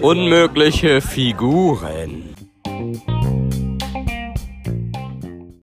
Unmögliche Figuren.